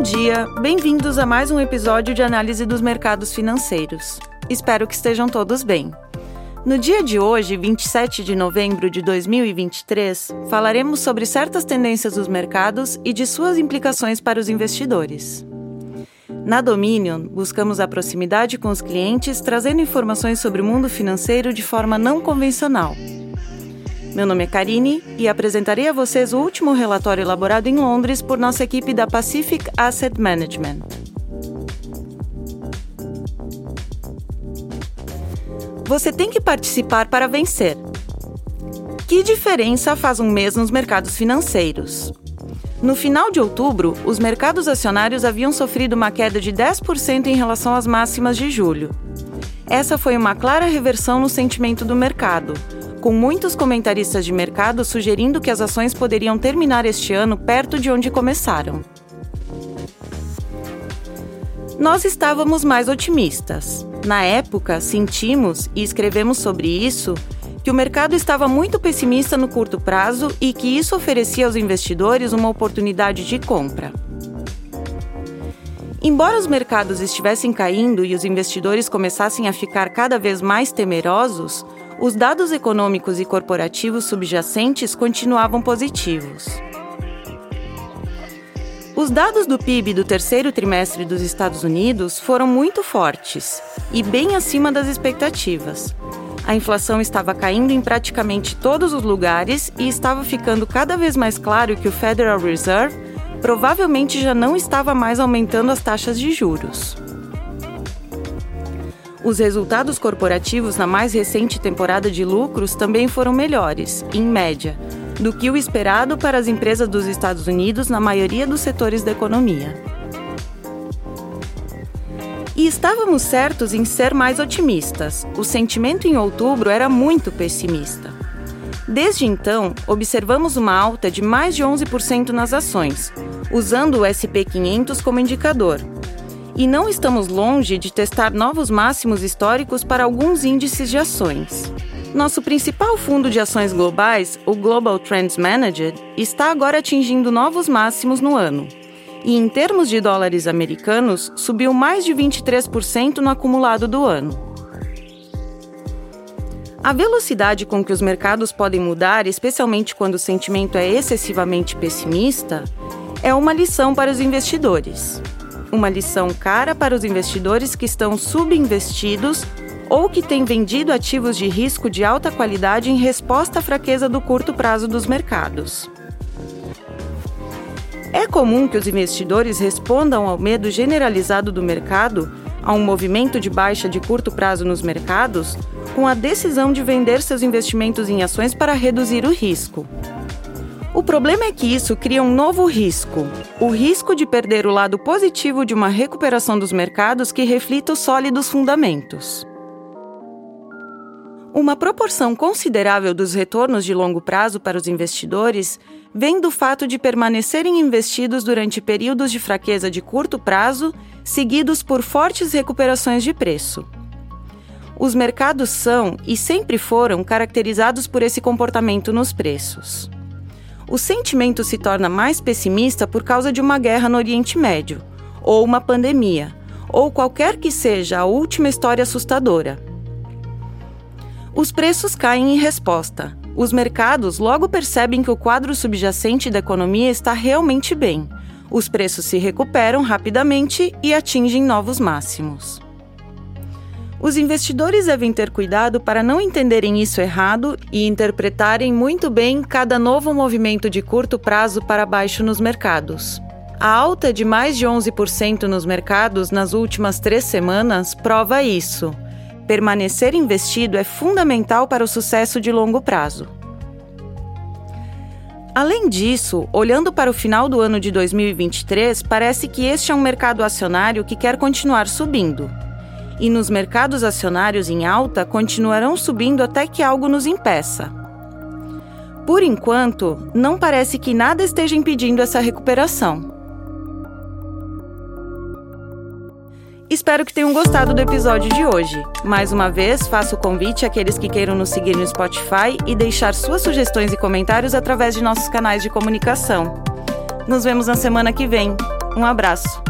Bom dia, bem-vindos a mais um episódio de análise dos mercados financeiros. Espero que estejam todos bem. No dia de hoje, 27 de novembro de 2023, falaremos sobre certas tendências dos mercados e de suas implicações para os investidores. Na Dominion, buscamos a proximidade com os clientes, trazendo informações sobre o mundo financeiro de forma não convencional meu nome é Karine e apresentarei a vocês o último relatório elaborado em Londres por nossa equipe da Pacific Asset Management. Você tem que participar para vencer. Que diferença faz um mês nos mercados financeiros? No final de outubro, os mercados acionários haviam sofrido uma queda de 10% em relação às máximas de julho. Essa foi uma clara reversão no sentimento do mercado, com muitos comentaristas de mercado sugerindo que as ações poderiam terminar este ano perto de onde começaram. Nós estávamos mais otimistas. Na época, sentimos e escrevemos sobre isso que o mercado estava muito pessimista no curto prazo e que isso oferecia aos investidores uma oportunidade de compra. Embora os mercados estivessem caindo e os investidores começassem a ficar cada vez mais temerosos, os dados econômicos e corporativos subjacentes continuavam positivos. Os dados do PIB do terceiro trimestre dos Estados Unidos foram muito fortes e bem acima das expectativas. A inflação estava caindo em praticamente todos os lugares e estava ficando cada vez mais claro que o Federal Reserve provavelmente já não estava mais aumentando as taxas de juros. Os resultados corporativos na mais recente temporada de lucros também foram melhores, em média, do que o esperado para as empresas dos Estados Unidos na maioria dos setores da economia. E estávamos certos em ser mais otimistas. O sentimento em outubro era muito pessimista. Desde então, observamos uma alta de mais de 11% nas ações, usando o SP 500 como indicador, e não estamos longe de testar novos máximos históricos para alguns índices de ações. Nosso principal fundo de ações globais, o Global Trends Manager, está agora atingindo novos máximos no ano. E em termos de dólares americanos, subiu mais de 23% no acumulado do ano. A velocidade com que os mercados podem mudar, especialmente quando o sentimento é excessivamente pessimista, é uma lição para os investidores uma lição cara para os investidores que estão subinvestidos ou que têm vendido ativos de risco de alta qualidade em resposta à fraqueza do curto prazo dos mercados. É comum que os investidores respondam ao medo generalizado do mercado, a um movimento de baixa de curto prazo nos mercados, com a decisão de vender seus investimentos em ações para reduzir o risco. O problema é que isso cria um novo risco: o risco de perder o lado positivo de uma recuperação dos mercados que reflita os sólidos fundamentos. Uma proporção considerável dos retornos de longo prazo para os investidores vem do fato de permanecerem investidos durante períodos de fraqueza de curto prazo, seguidos por fortes recuperações de preço. Os mercados são e sempre foram caracterizados por esse comportamento nos preços o sentimento se torna mais pessimista por causa de uma guerra no Oriente Médio, ou uma pandemia, ou qualquer que seja a última história assustadora. Os preços caem em resposta. Os mercados logo percebem que o quadro subjacente da economia está realmente bem. Os preços se recuperam rapidamente e atingem novos máximos. Os investidores devem ter cuidado para não entenderem isso errado e interpretarem muito bem cada novo movimento de curto prazo para baixo nos mercados. A alta de mais de 11% nos mercados nas últimas três semanas prova isso. Permanecer investido é fundamental para o sucesso de longo prazo. Além disso, olhando para o final do ano de 2023, parece que este é um mercado acionário que quer continuar subindo e nos mercados acionários em alta continuarão subindo até que algo nos impeça. Por enquanto, não parece que nada esteja impedindo essa recuperação. Espero que tenham gostado do episódio de hoje. Mais uma vez, faço o convite àqueles que queiram nos seguir no Spotify e deixar suas sugestões e comentários através de nossos canais de comunicação. Nos vemos na semana que vem. Um abraço.